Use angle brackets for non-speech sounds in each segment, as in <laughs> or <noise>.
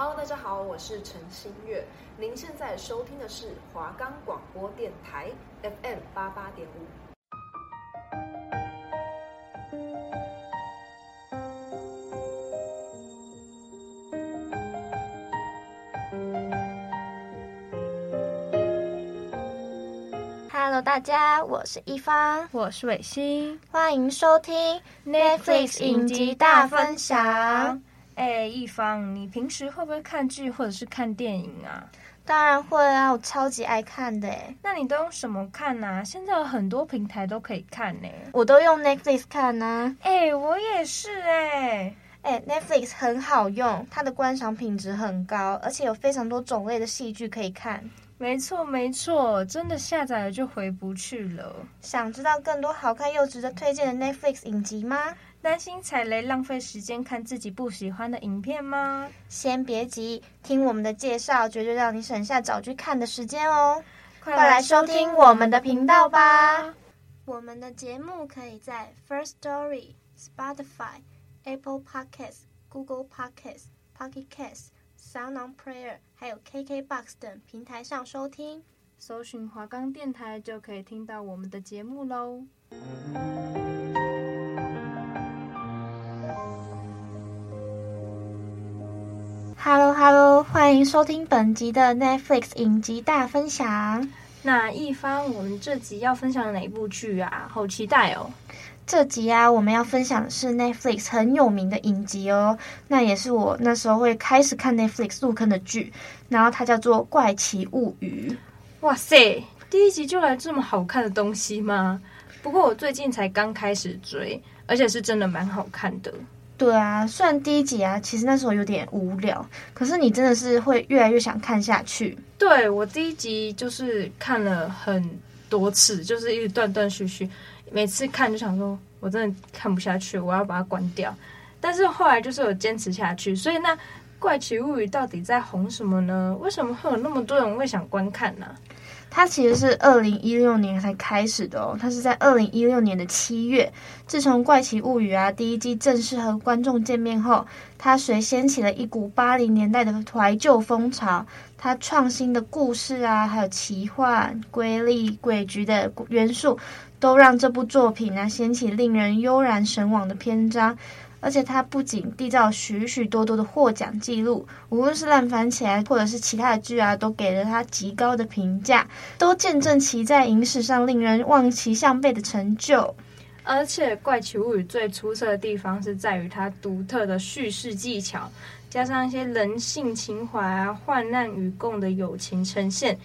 Hello，大家好，我是陈新月。您现在收听的是华冈广播电台 FM 八八点五。Hello，大家，我是一方，我是伟星，欢迎收听 Netflix 影集大分享。哎，一方，你平时会不会看剧或者是看电影啊？当然会啊，我超级爱看的。那你都用什么看呢？现在有很多平台都可以看呢。我都用 Netflix 看呢。哎，我也是哎。哎，Netflix 很好用，它的观赏品质很高，而且有非常多种类的戏剧可以看。没错没错，真的下载了就回不去了。想知道更多好看又值得推荐的 Netflix 影集吗？担心踩雷浪费时间看自己不喜欢的影片吗？先别急，听我们的介绍，绝对让你省下找剧看的时间哦！快来收听我们的频道吧！我们的节目可以在 First Story、Spotify、Apple Podcasts、Google Podcasts、Pocket Casts、Sound On Player 还有 KKBox 等平台上收听，搜寻华冈电台就可以听到我们的节目喽。Hello，Hello，hello, 欢迎收听本集的 Netflix 影集大分享。那一方，我们这集要分享哪一部剧啊？好期待哦！这集啊，我们要分享的是 Netflix 很有名的影集哦。那也是我那时候会开始看 Netflix 入坑的剧，然后它叫做《怪奇物语》。哇塞，第一集就来这么好看的东西吗？不过我最近才刚开始追，而且是真的蛮好看的。对啊，虽然第一集啊，其实那时候有点无聊，可是你真的是会越来越想看下去。对，我第一集就是看了很多次，就是一直断断续续，每次看就想说，我真的看不下去，我要把它关掉。但是后来就是有坚持下去，所以那《怪奇物语》到底在红什么呢？为什么会有那么多人会想观看呢？它其实是二零一六年才开始的哦，它是在二零一六年的七月。自从《怪奇物语》啊第一季正式和观众见面后，它随掀起了一股八零年代的怀旧风潮。它创新的故事啊，还有奇幻、瑰丽、诡谲的元素，都让这部作品呢掀起令人悠然神往的篇章。而且它不仅缔造许许多多的获奖记录，无论是烂番茄或者是其他的剧啊，都给了它极高的评价，都见证其在影史上令人望其项背的成就。而且《怪奇物语》最出色的地方是在于它独特的叙事技巧，加上一些人性情怀啊、患难与共的友情呈现，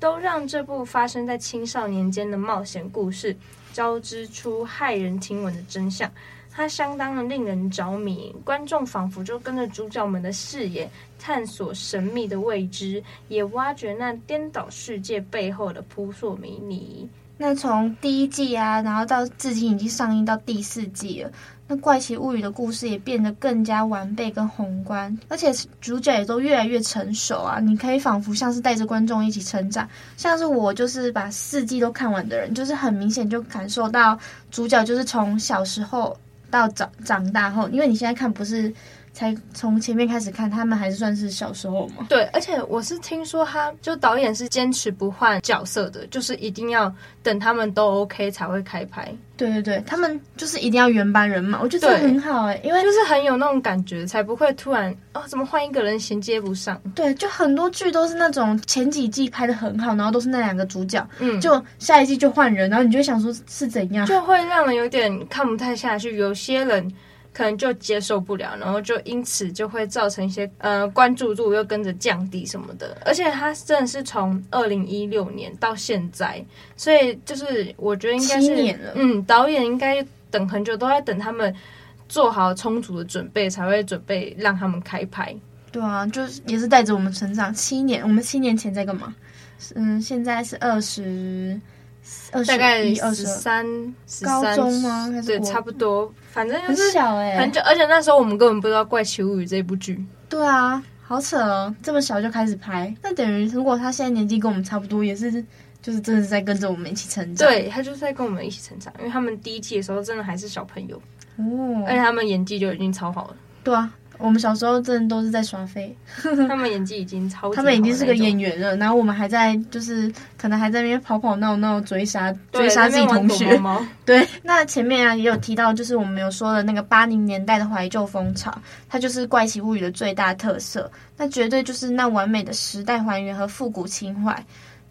都让这部发生在青少年间的冒险故事交织出骇人听闻的真相。它相当的令人着迷，观众仿佛就跟着主角们的视野，探索神秘的未知，也挖掘那颠倒世界背后的扑朔迷离。那从第一季啊，然后到至今已经上映到第四季了，那《怪奇物语》的故事也变得更加完备跟宏观，而且主角也都越来越成熟啊！你可以仿佛像是带着观众一起成长，像是我就是把四季都看完的人，就是很明显就感受到主角就是从小时候。到长长大后，因为你现在看不是才从前面开始看，他们还是算是小时候嘛。对，而且我是听说他就导演是坚持不换角色的，就是一定要等他们都 OK 才会开拍。对对对，他们就是一定要原班人马，我觉得这很好哎、欸，因为就是很有那种感觉，才不会突然哦怎么换一个人衔接不上。对，就很多剧都是那种前几季拍的很好，然后都是那两个主角，嗯，就下一季就换人，然后你就会想说是怎样，就会让人有点看不太下去。有些人。可能就接受不了，然后就因此就会造成一些呃关注度又跟着降低什么的。而且他真的是从二零一六年到现在，所以就是我觉得应该是年了。嗯，导演应该等很久，都在等他们做好充足的准备，才会准备让他们开拍。对啊，就是也是带着我们成长七年。我们七年前在干嘛？嗯，现在是二十。大概二十三，高中吗？对，差不多，反正就是很小哎，很久。而且那时候我们根本不知道《怪奇物语》这部剧。对啊，好扯哦，这么小就开始拍，那等于如果他现在年纪跟我们差不多，也是就是真的是在跟着我们一起成长。对，他就是在跟我们一起成长，因为他们第一季的时候真的还是小朋友哦，而且他们演技就已经超好了。对啊，我们小时候真的都是在耍废，<laughs> 他们演技已经超级，他们已经是个演员了，然后我们还在就是可能还在那边跑跑闹闹追杀追杀自己同学。<laughs> 对，那前面啊也有提到，就是我们有说的那个八零年代的怀旧风潮，它就是《怪奇物语》的最大特色，那绝对就是那完美的时代还原和复古情怀。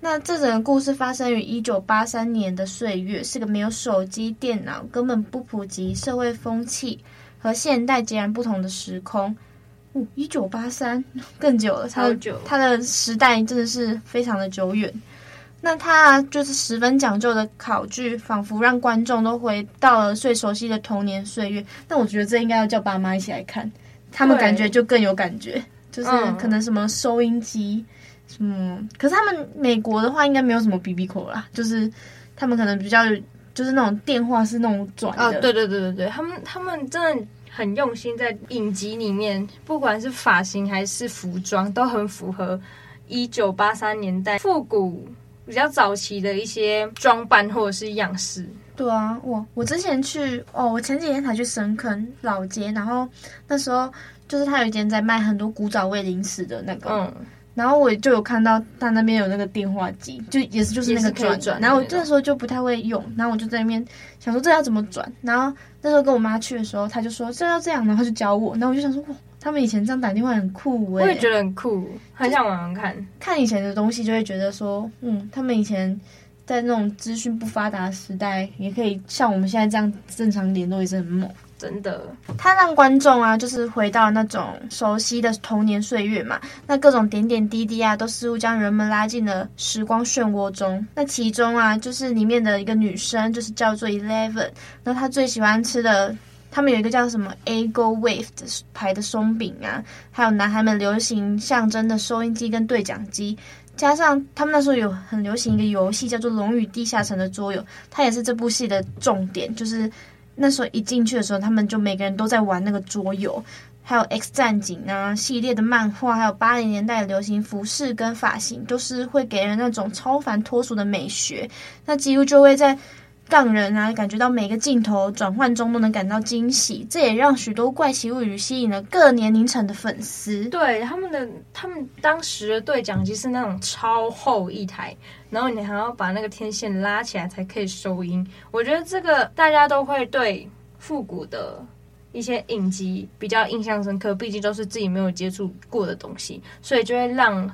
那这整个故事发生于一九八三年的岁月，是个没有手机、电脑、根本不普及、社会风气和现代截然不同的时空。哦，一九八三更久了，它的它的时代真的是非常的久远。那它就是十分讲究的考据，仿佛让观众都回到了最熟悉的童年岁月。那我觉得这应该要叫爸妈一起来看，他们感觉就更有感觉，就是可能什么收音机。嗯，可是他们美国的话应该没有什么 BB Call 啦，就是他们可能比较就是那种电话是那种转的。哦，对对对对对，他们他们真的很用心，在影集里面，不管是发型还是服装，都很符合一九八三年代复古比较早期的一些装扮或者是样式。对啊，我我之前去哦，我前几天才去深坑老街，然后那时候就是他有一间在卖很多古早味零食的那个。嗯然后我就有看到他那边有那个电话机，就也是就是那个转转。然后我这时候就不太会用，然后我就在那边想说这要怎么转。然后那时候跟我妈去的时候，她就说这要这样，然后就教我。然后我就想说哇，他们以前这样打电话很酷哎，我也觉得很酷，很想玩玩看。看以前的东西就会觉得说，嗯，他们以前在那种资讯不发达的时代，也可以像我们现在这样正常联络，也是很猛。真的，他让观众啊，就是回到那种熟悉的童年岁月嘛。那各种点点滴滴啊，都似乎将人们拉进了时光漩涡中。那其中啊，就是里面的一个女生，就是叫做 Eleven。那她最喜欢吃的，他们有一个叫什么 Eggo Wave 的牌的松饼啊，还有男孩们流行象征的收音机跟对讲机，加上他们那时候有很流行一个游戏叫做《龙与地下城》的桌游，它也是这部戏的重点，就是。那时候一进去的时候，他们就每个人都在玩那个桌游，还有 X 战警啊系列的漫画，还有八零年代的流行服饰跟发型，都是会给人那种超凡脱俗的美学。那几乎就会在。让人啊感觉到每个镜头转换中都能感到惊喜，这也让许多怪奇物语吸引了各年龄层的粉丝。对他们的，他们当时的对讲机是那种超厚一台，然后你还要把那个天线拉起来才可以收音。我觉得这个大家都会对复古的一些影集比较印象深刻，毕竟都是自己没有接触过的东西，所以就会让。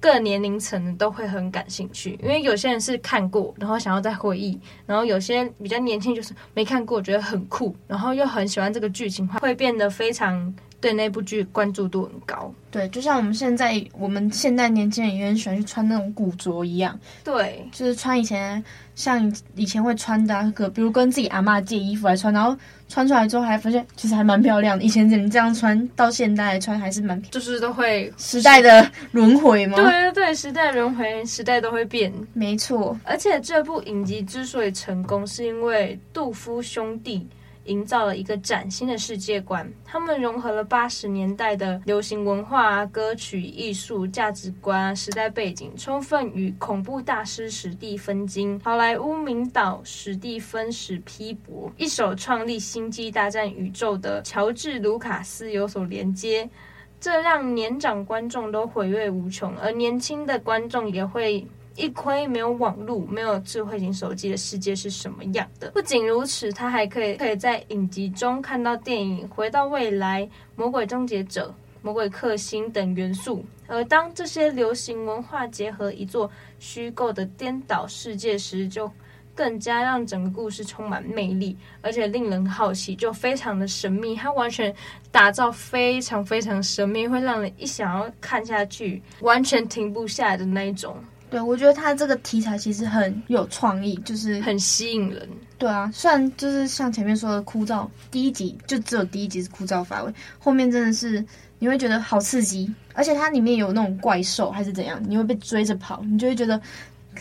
各年龄层都会很感兴趣，因为有些人是看过，然后想要再回忆，然后有些比较年轻就是没看过，觉得很酷，然后又很喜欢这个剧情，会变得非常对那部剧关注度很高。对，就像我们现在，我们现在年轻人也很喜欢去穿那种古着一样。对，就是穿以前像以前会穿的，啊，比如跟自己阿嬷借衣服来穿，然后穿出来之后还发现其实还蛮漂亮的。以前只能这样穿到现代穿还是蛮，就是都会时代的轮回吗？对对对，时代轮回，时代都会变，没错。而且这部影集之所以成功，是因为杜夫兄弟。营造了一个崭新的世界观，他们融合了八十年代的流行文化、歌曲、艺术、价值观、时代背景，充分与恐怖大师史蒂芬金、好莱坞名导史蒂芬史匹柏一手创立《星际大战》宇宙的乔治·卢卡斯有所连接，这让年长观众都回味无穷，而年轻的观众也会。一窥没有网络、没有智慧型手机的世界是什么样的？不仅如此，他还可以可以在影集中看到电影《回到未来》《魔鬼终结者》《魔鬼克星》等元素。而当这些流行文化结合一座虚构的颠倒世界时，就更加让整个故事充满魅力，而且令人好奇，就非常的神秘。它完全打造非常非常神秘，会让人一想要看下去，完全停不下来的那一种。对，我觉得他这个题材其实很有创意，就是很吸引人。对啊，虽然就是像前面说的枯燥，第一集就只有第一集是枯燥乏味，后面真的是你会觉得好刺激，而且它里面有那种怪兽还是怎样，你会被追着跑，你就会觉得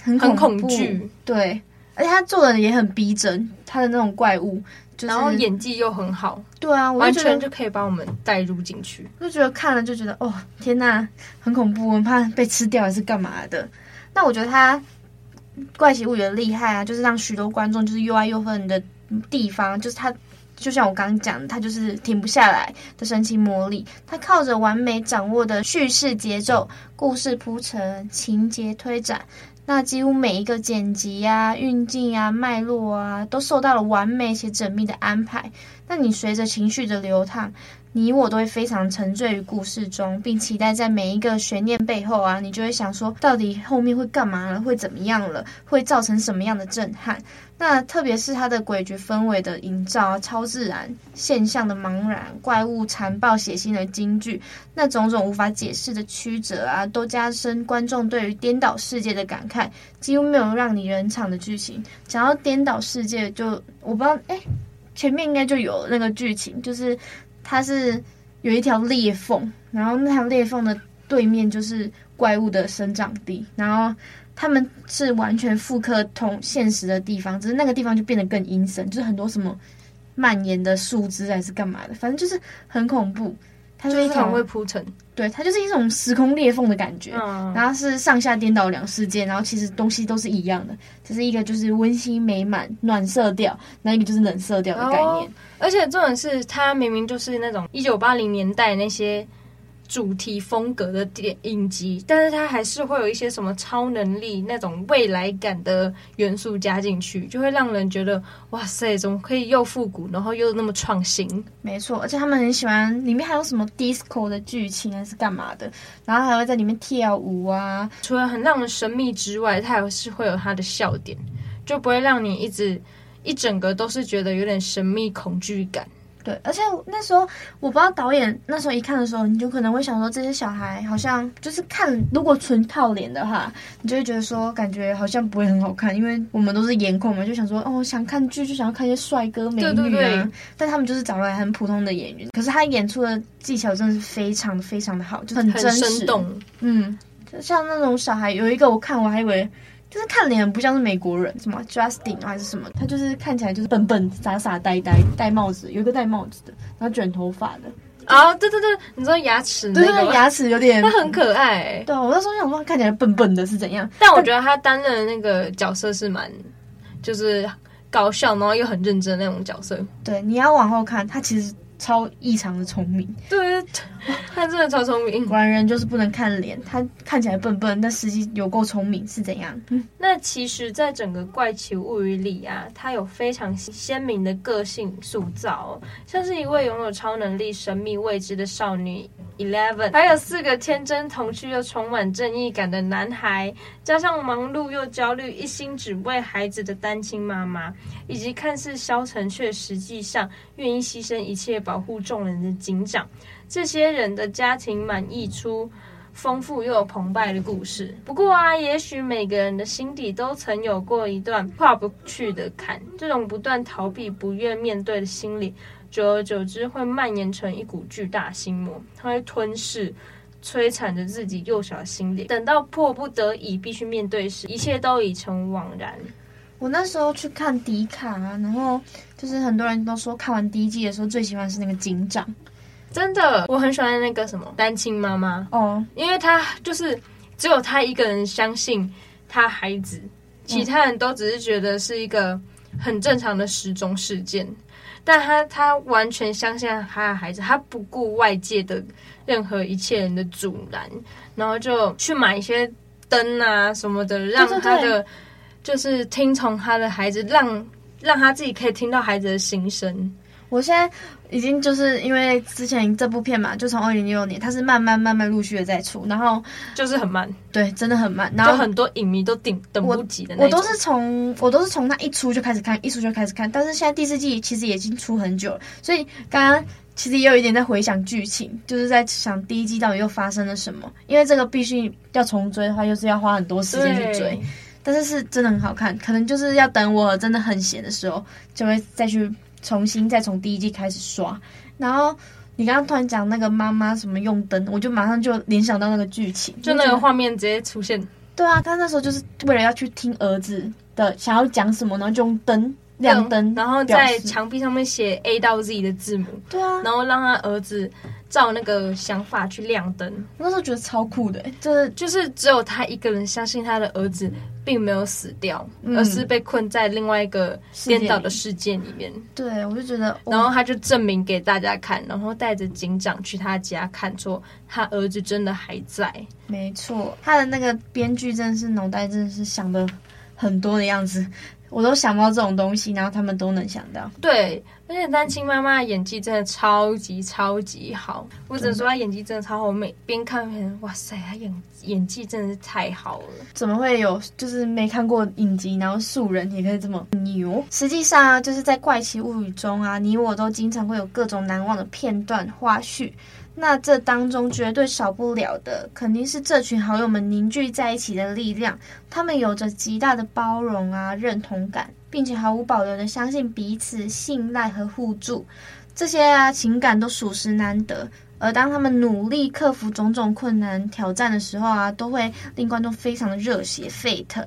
很恐怖。很恐惧。对，而且他做的也很逼真，他的那种怪物，就是，然后演技又很好。对啊，完全就可以把我们带入进去，就觉得看了就觉得哦，天呐，很恐怖，我很怕被吃掉还是干嘛的。那我觉得他《怪奇物语》的厉害啊，就是让许多观众就是又爱又恨的地方，就是他就像我刚刚讲的，他就是停不下来的神奇魔力。他靠着完美掌握的叙事节奏、故事铺陈、情节推展，那几乎每一个剪辑啊、运镜啊、脉络啊，都受到了完美且缜密的安排。那你随着情绪的流淌。你我都会非常沉醉于故事中，并期待在每一个悬念背后啊，你就会想说，到底后面会干嘛了？会怎么样了？会造成什么样的震撼？那特别是它的诡谲氛围的营造啊，超自然现象的茫然，怪物残暴血腥的惊惧，那种种无法解释的曲折啊，都加深观众对于颠倒世界的感慨。几乎没有让你冷场的剧情。讲到颠倒世界就，就我不知道，哎，前面应该就有那个剧情，就是。它是有一条裂缝，然后那条裂缝的对面就是怪物的生长地，然后他们是完全复刻同现实的地方，只是那个地方就变得更阴森，就是很多什么蔓延的树枝还是干嘛的，反正就是很恐怖。它是一条会铺成，对，它就是一种时空裂缝的感觉，嗯、然后是上下颠倒两世界，然后其实东西都是一样的，只是一个就是温馨美满暖色调，那一个就是冷色调的概念。哦、而且重点是，它明明就是那种一九八零年代那些。主题风格的电影集，但是它还是会有一些什么超能力那种未来感的元素加进去，就会让人觉得哇塞，怎么可以又复古，然后又那么创新？没错，而且他们很喜欢里面还有什么 disco 的剧情还是干嘛的，然后还会在里面跳舞啊。除了很让人神秘之外，它还是会有它的笑点，就不会让你一直一整个都是觉得有点神秘恐惧感。对，而且那时候我不知道导演那时候一看的时候，你就可能会想说，这些小孩好像就是看，如果纯靠脸的话，你就会觉得说，感觉好像不会很好看，因为我们都是颜控嘛，就想说，哦，想看剧就想要看一些帅哥美女啊。对对对。但他们就是找来很普通的演员，可是他演出的技巧真的是非常非常的好，就很真实。很生动。嗯，就像那种小孩，有一个我看我还以为。就是看脸不像是美国人，什么 Justin 还是什么，他就是看起来就是笨笨、傻傻呆呆，戴帽子，有一个戴帽子的，然后卷头发的。啊，对对对，你知道牙齿那个？对，牙齿有点，他很可爱、欸。对，我那时候想说看起来笨笨的，是怎样？但我觉得他担任的那个角色是蛮，就是搞笑，然后又很认真的那种角色。对，你要往后看，他其实。超异常的聪明，对，他真的超聪明。果然人就是不能看脸，他看起来笨笨，但实际有够聪明，是怎样？嗯，那其实，在整个《怪奇物语》里啊，他有非常鲜明的个性塑造，像是一位拥有超能力、神秘未知的少女 Eleven，还有四个天真童趣又充满正义感的男孩，加上忙碌又焦虑、一心只为孩子的单亲妈妈，以及看似消沉却实际上愿意牺牲一切。保护众人的警长，这些人的家庭满溢出丰富又有澎湃的故事。不过啊，也许每个人的心底都曾有过一段跨不去的坎，这种不断逃避、不愿面对的心理，久而久之会蔓延成一股巨大心魔，它会吞噬、摧残着自己幼小的心灵。等到迫不得已必须面对时，一切都已成枉然。我那时候去看迪卡，然后就是很多人都说看完第一季的时候最喜欢是那个警长，真的，我很喜欢那个什么单亲妈妈。哦，因为她就是只有她一个人相信她孩子，其他人都只是觉得是一个很正常的失踪事件，但他他完全相信他的孩子，他不顾外界的任何一切人的阻拦，然后就去买一些灯啊什么的，让他的。就是听从他的孩子，让让他自己可以听到孩子的心声。我现在已经就是因为之前这部片嘛，就从二零一六年，它是慢慢慢慢陆续的在出，然后就是很慢，对，真的很慢，然后很多影迷都顶等不及的那种。我都是从我都是从它一出就开始看，一出就开始看，但是现在第四季其实已经出很久了，所以刚刚其实也有一点在回想剧情，就是在想第一季到底又发生了什么，因为这个必须要重追的话，又是要花很多时间去追。但是是真的很好看，可能就是要等我真的很闲的时候，就会再去重新再从第一季开始刷。然后你刚刚突然讲那个妈妈什么用灯，我就马上就联想到那个剧情，就那个画面直接出现。对啊，他那时候就是为了要去听儿子的想要讲什么，然后就用灯亮灯，然后在墙壁上面写 A 到 Z 的字母。对啊，然后让他儿子照那个想法去亮灯。我那时候觉得超酷的，就是就是只有他一个人相信他的儿子并没有死掉，嗯、而是被困在另外一个颠倒的世界里面。对，我就觉得，然后他就证明给大家看，然后带着警长去他家看，说他儿子真的还在。没错，他的那个编剧真的是脑袋真的是想的很多的样子。我都想到这种东西，然后他们都能想到。对，而且单亲妈妈的演技真的超级超级好，我只能说她演技真的超好。我每边看边，哇塞，她演演技真的是太好了。怎么会有就是没看过影集，然后素人也可以这么牛？实际上啊，就是在《怪奇物语》中啊，你我都经常会有各种难忘的片段花絮。那这当中绝对少不了的，肯定是这群好友们凝聚在一起的力量。他们有着极大的包容啊、认同感，并且毫无保留的相信彼此、信赖和互助。这些啊情感都属实难得。而当他们努力克服种种困难挑战的时候啊，都会令观众非常的热血沸腾。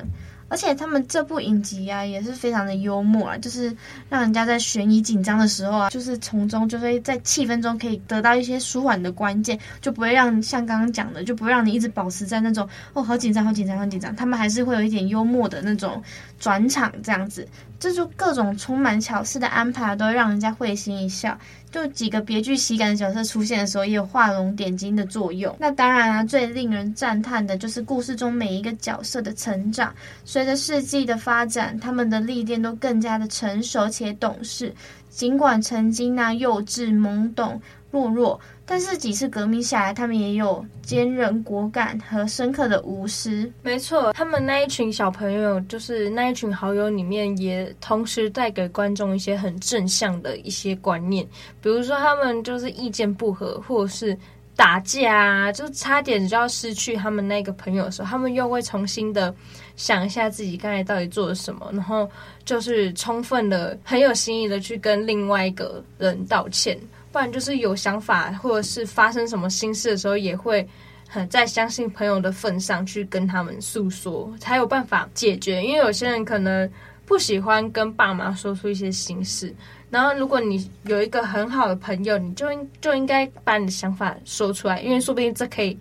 而且他们这部影集啊，也是非常的幽默啊，就是让人家在悬疑紧张的时候啊，就是从中就会在气氛中可以得到一些舒缓的关键，就不会让像刚刚讲的，就不会让你一直保持在那种哦好紧张、好紧张、好紧张。他们还是会有一点幽默的那种转场这样子，这就各种充满巧思的安排都会让人家会心一笑。就几个别具喜感的角色出现的时候，也有画龙点睛的作用。那当然啊，最令人赞叹的就是故事中每一个角色的成长。随着世纪的发展，他们的历练都更加的成熟且懂事。尽管曾经那幼稚、懵懂、懦弱。但是几次革命下来，他们也有坚韧果敢和深刻的无私。没错，他们那一群小朋友，就是那一群好友里面，也同时带给观众一些很正向的一些观念。比如说，他们就是意见不合，或者是打架啊，就差点就要失去他们那个朋友的时候，他们又会重新的想一下自己刚才到底做了什么，然后就是充分的、很有心意的去跟另外一个人道歉。不然就是有想法，或者是发生什么心事的时候，也会很在相信朋友的份上去跟他们诉说，才有办法解决。因为有些人可能不喜欢跟爸妈说出一些心事，然后如果你有一个很好的朋友，你就应就应该把你的想法说出来，因为说不定这可以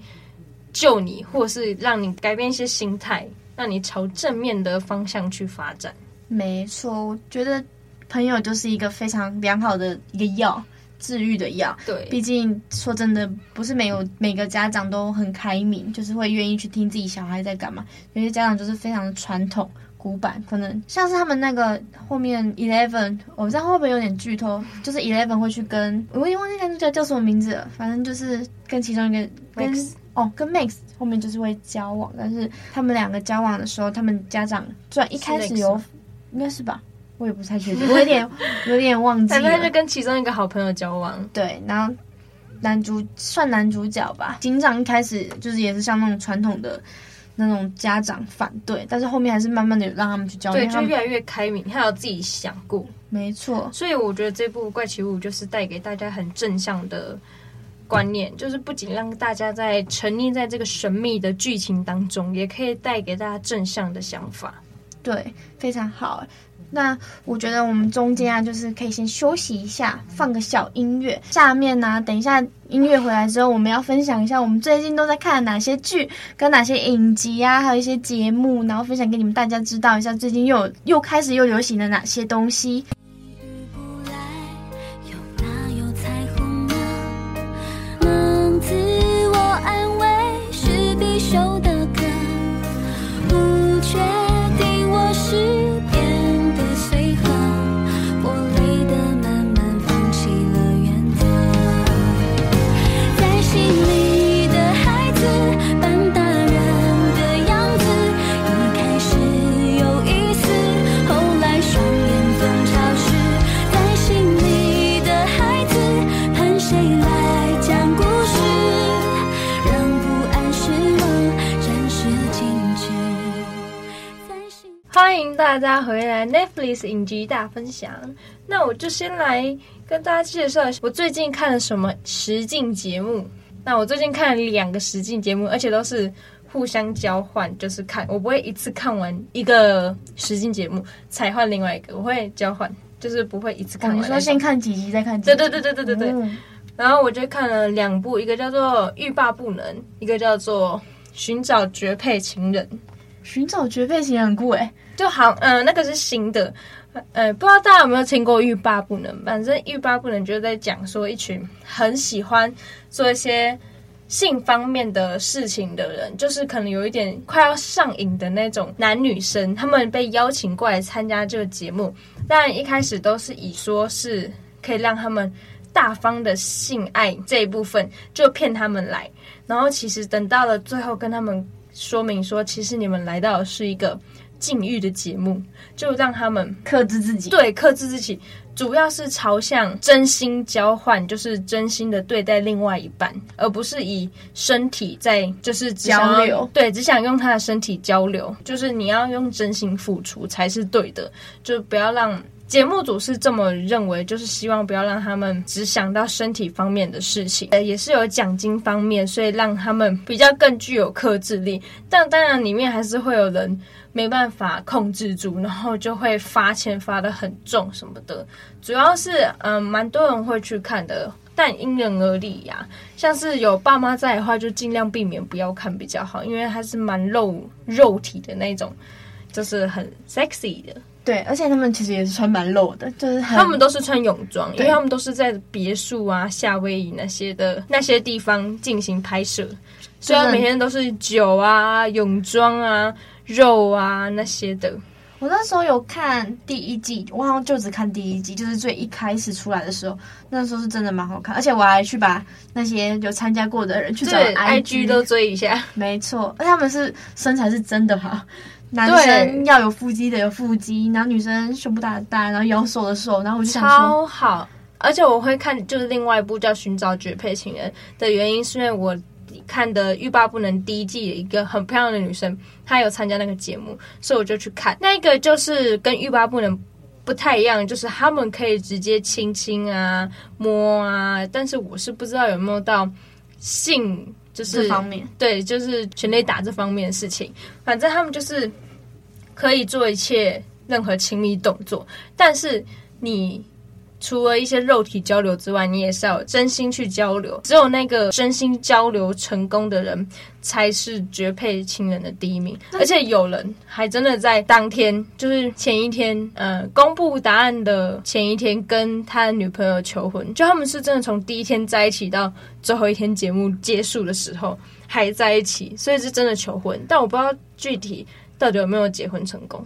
救你，或者是让你改变一些心态，让你朝正面的方向去发展。没错，我觉得朋友就是一个非常良好的一个药。治愈的药，对，毕竟说真的，不是没有每个家长都很开明，就是会愿意去听自己小孩在干嘛。有些家长就是非常的传统、古板，可能像是他们那个后面 Eleven，我不知道会不会有点剧透，就是 Eleven 会去跟，我也忘记男主角叫什么名字了，反正就是跟其中一个跟哦，跟 Max 后面就是会交往，但是他们两个交往的时候，他们家长虽然一开始有，应该是吧。我也不太确定，我有点 <laughs> 有点忘记了。反正他就跟其中一个好朋友交往。对，然后男主算男主角吧。警长一开始就是也是像那种传统的那种家长反对，但是后面还是慢慢的让他们去交往。对，就越来越开明，他有自己想过。没错，所以我觉得这部《怪奇物语》就是带给大家很正向的观念，就是不仅让大家在沉溺在这个神秘的剧情当中，也可以带给大家正向的想法。对，非常好。那我觉得我们中间啊，就是可以先休息一下，放个小音乐。下面呢、等一下音乐回来之后，我们要分享一下我们最近都在看哪些剧，跟哪些影集啊，还有一些节目，然后分享给你们大家知道一下，最近又有又开始又流行的哪些东西。，Netflix 影集大分享。那我就先来跟大家介绍我最近看了什么实境节目。那我最近看了两个实境节目，而且都是互相交换，就是看我不会一次看完一个实境节目才换另外一个，我会交换，就是不会一次看完。哦，你说先看几集再看几集？对对对对对对对。嗯然后我就看了两部，一个叫做《欲罢不能》，一个叫做《寻找绝配情人》。寻找绝配情人很酷诶，就好，嗯、那个是新的，呃，不知道大家有没有听过《欲罢不能》？反正《欲罢不能》就是在讲说一群很喜欢做一些性方面的事情的人，就是可能有一点快要上瘾的那种男女生，他们被邀请过来参加这个节目，但一开始都是以说是可以让他们大方的性爱这一部分，就骗他们来，然后其实等到了最后跟他们。说明说，其实你们来到的是一个禁欲的节目，就让他们克制自己。对，克制自己，主要是朝向真心交换，就是真心的对待另外一半，而不是以身体在就是交流。对，只想用他的身体交流，就是你要用真心付出才是对的，就不要让。节目组是这么认为，就是希望不要让他们只想到身体方面的事情，也是有奖金方面，所以让他们比较更具有克制力。但当然，里面还是会有人没办法控制住，然后就会罚钱罚的很重什么的。主要是，嗯，蛮多人会去看的，但因人而异呀。像是有爸妈在的话，就尽量避免不要看比较好，因为它是蛮露肉体的那种，就是很 sexy 的。对，而且他们其实也是穿蛮露的，就是他们都是穿泳装，因为他们都是在别墅啊、夏威夷那些的那些地方进行拍摄，所以每天都是酒啊、泳装啊、肉啊那些的。我那时候有看第一季，我好像就只看第一季，就是最一开始出来的时候，那时候是真的蛮好看，而且我还去把那些有参加过的人去找 IG 都追一下，没错，而且他们是身材是真的好。男生要有腹肌的有腹肌，然后女生胸部大的大，然后腰瘦的瘦，然后我就想说超好。而且我会看，就是另外一部叫《寻找绝配情人》的原因，是因为我看的《欲罢不能》第一季的一个很漂亮的女生，她有参加那个节目，所以我就去看。那个就是跟《欲罢不能》不太一样，就是他们可以直接亲亲啊、摸啊，但是我是不知道有没有到性。就是方面，对，就是全力打这方面的事情。反正他们就是可以做一切任何亲密动作，但是你除了一些肉体交流之外，你也是要有真心去交流。只有那个真心交流成功的人，才是绝配亲人的第一名。而且有人还真的在当天，就是前一天，呃，公布答案的前一天，跟他的女朋友求婚。就他们是真的从第一天在一起到最后一天节目结束的时候还在一起，所以是真的求婚。但我不知道具体到底有没有结婚成功。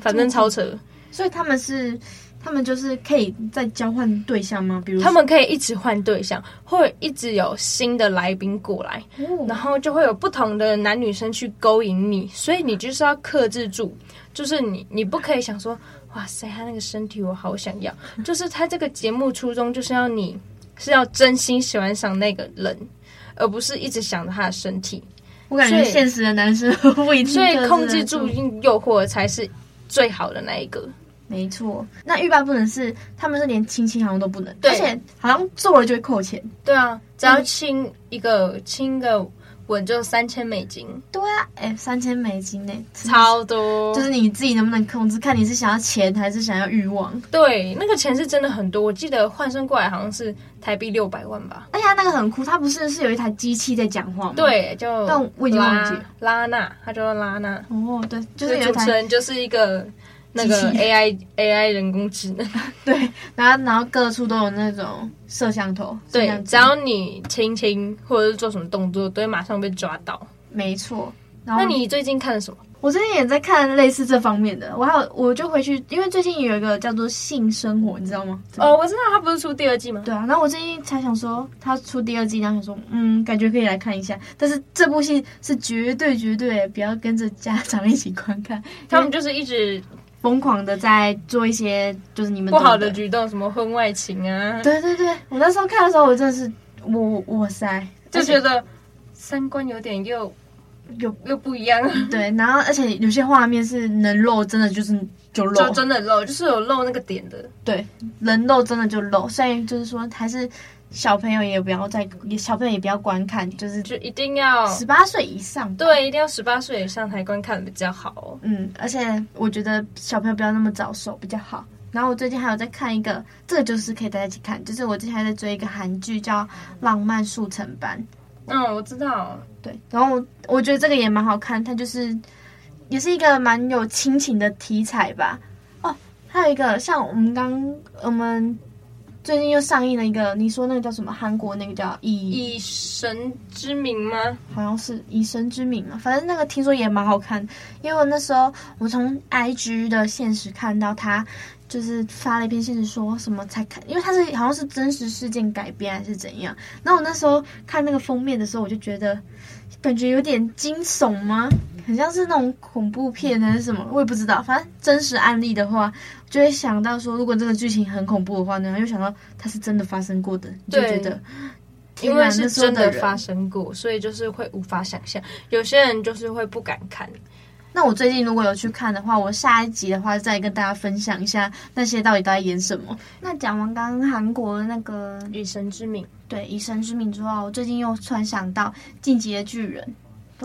反正超扯。所以他们是。他们就是可以再交换对象吗？比如他们可以一直换对象，会一直有新的来宾过来，哦，然后就会有不同的男女生去勾引你，所以你就是要克制住，就是你你不可以想说，哇塞，他那个身体我好想要，就是他这个节目初衷就是要你是要真心喜欢上那个人，而不是一直想着他的身体。我感觉现实的男生 <laughs> 不一定，所以控制住诱惑才是最好的那一个。没错，那欲罢不能是他们是连亲亲好像都不能，而且好像做了就会扣钱。对啊，只要亲一个亲个吻就三千美金。对啊，哎，三千美金呢，超多。就是你自己能不能控制，看你是想要钱还是想要欲望。对，那个钱是真的很多，我记得换算过来好像是台币六百万吧。而且他那个很酷，他不是是有一台机器在讲话吗？对，就但我已经忘记拉娜，他叫拉娜。哦，对，就是主持人就是一个。那个 AI AI 人工智能，<laughs> 对，然后然后各处都有那种摄像头，对，只要你亲亲或者是做什么动作，都会马上被抓到。没错。那你最近看了什么？我最近也在看类似这方面的，我还有我就回去，因为最近有一个叫做性生活，你知道吗？哦，我知道，他不是出第二季吗？对啊，然后我最近才想说他出第二季，然后想说嗯，感觉可以来看一下，但是这部戏是绝对绝对不要跟着家长一起观看，他们就是一直。疯狂的在做一些就是你们不好的举动，什么婚外情啊？对对对，我那时候看的时候，我真的是我哇塞，就觉得三观有点又又又不一样。对，然后而且有些画面是能露，真的就是就露，就真的露，就是有露那个点的。对，能露真的就露，所以就是说还是。小朋友也不要再，小朋友也不要观看，就是就一定要十八岁以上。对，一定要十八岁以上才观看比较好。嗯，而且我觉得小朋友不要那么早熟比较好，然后我最近还有在看一个，这个就是可以大家一起看，就是我之前还在追一个韩剧叫《浪漫速成班》。嗯，我知道。对，然后我我觉得这个也蛮好看，它就是也是一个蛮有亲情的题材吧。哦，还有一个像我们刚我们。最近又上映了一个，你说那个叫什么？韩国那个叫《以以神之名》吗？好像是《以神之名》啊，反正那个听说也蛮好看。因为我那时候我从 IG 的现实看到他，就是发了一篇现实说什么才看，因为他是好像是真实事件改编还是怎样。然后我那时候看那个封面的时候，我就觉得感觉有点惊悚吗？很像是那种恐怖片还是什么，我也不知道。反正真实案例的话，就会想到说，如果这个剧情很恐怖的话呢，又想到它是真的发生过的，就觉得，因为是真的发生过，所以就是会无法想象。有些人就是会不敢看。那我最近如果有去看的话，我下一集的话再跟大家分享一下那些到底都在演什么。那讲完刚刚韩国的那个《以神之名》，对《以神之名》之后，我最近又突然想到《进击的巨人》。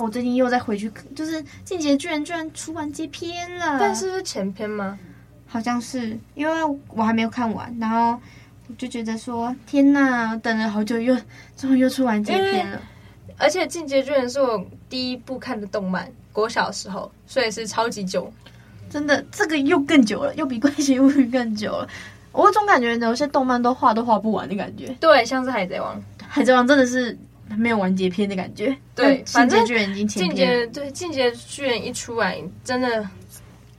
我最近又再回去，就是《进击的巨人》居然出完结篇了，但是是前篇吗？好像是，因为我还没有看完，然后我就觉得说，天哪，等了好久又，又终于又出完结篇了。而且《进击的巨人》是我第一部看的动漫，国小的时候，所以是超级久。真的，这个又更久了，又比《怪奇物语》更久了。我总感觉有些动漫都画都画不完的感觉。对，像是《海贼王》，《海贼王》真的是。没有完结篇的感觉，对，反正进阶巨人已经前篇，对，进阶巨人一出来，真的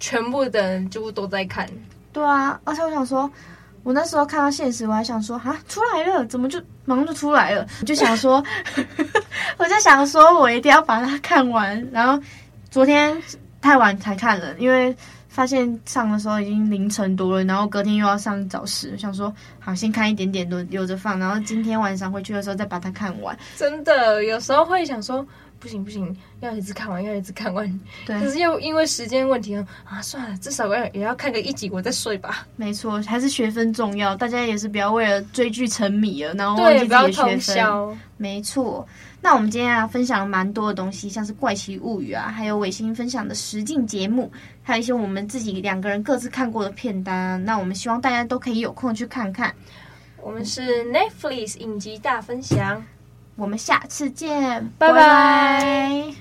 全部的人几乎都在看。对啊，而且我想说，我那时候看到现实，我还想说，啊，出来了，怎么就马上就出来了？我就想说，<laughs> 我就想说我一定要把它看完。然后昨天太晚才看了，因为。发现上的时候已经凌晨多了，然后隔天又要上早市，想说好先看一点点都留着放，然后今天晚上回去的时候再把它看完。真的，有时候会想说不行不行，要一直看完，要一直看完。对，可是又因为时间问题啊，算了，至少要也要看个一集，我再睡吧。没错，还是学分重要，大家也是不要为了追剧沉迷了，然后忘记自己的学分。没错。那我们今天啊，分享了蛮多的东西，像是怪奇物语啊，还有伟星分享的实境节目，还有一些我们自己两个人各自看过的片单。那我们希望大家都可以有空去看看。我们是 Netflix 影集大分享，我们下次见，拜拜。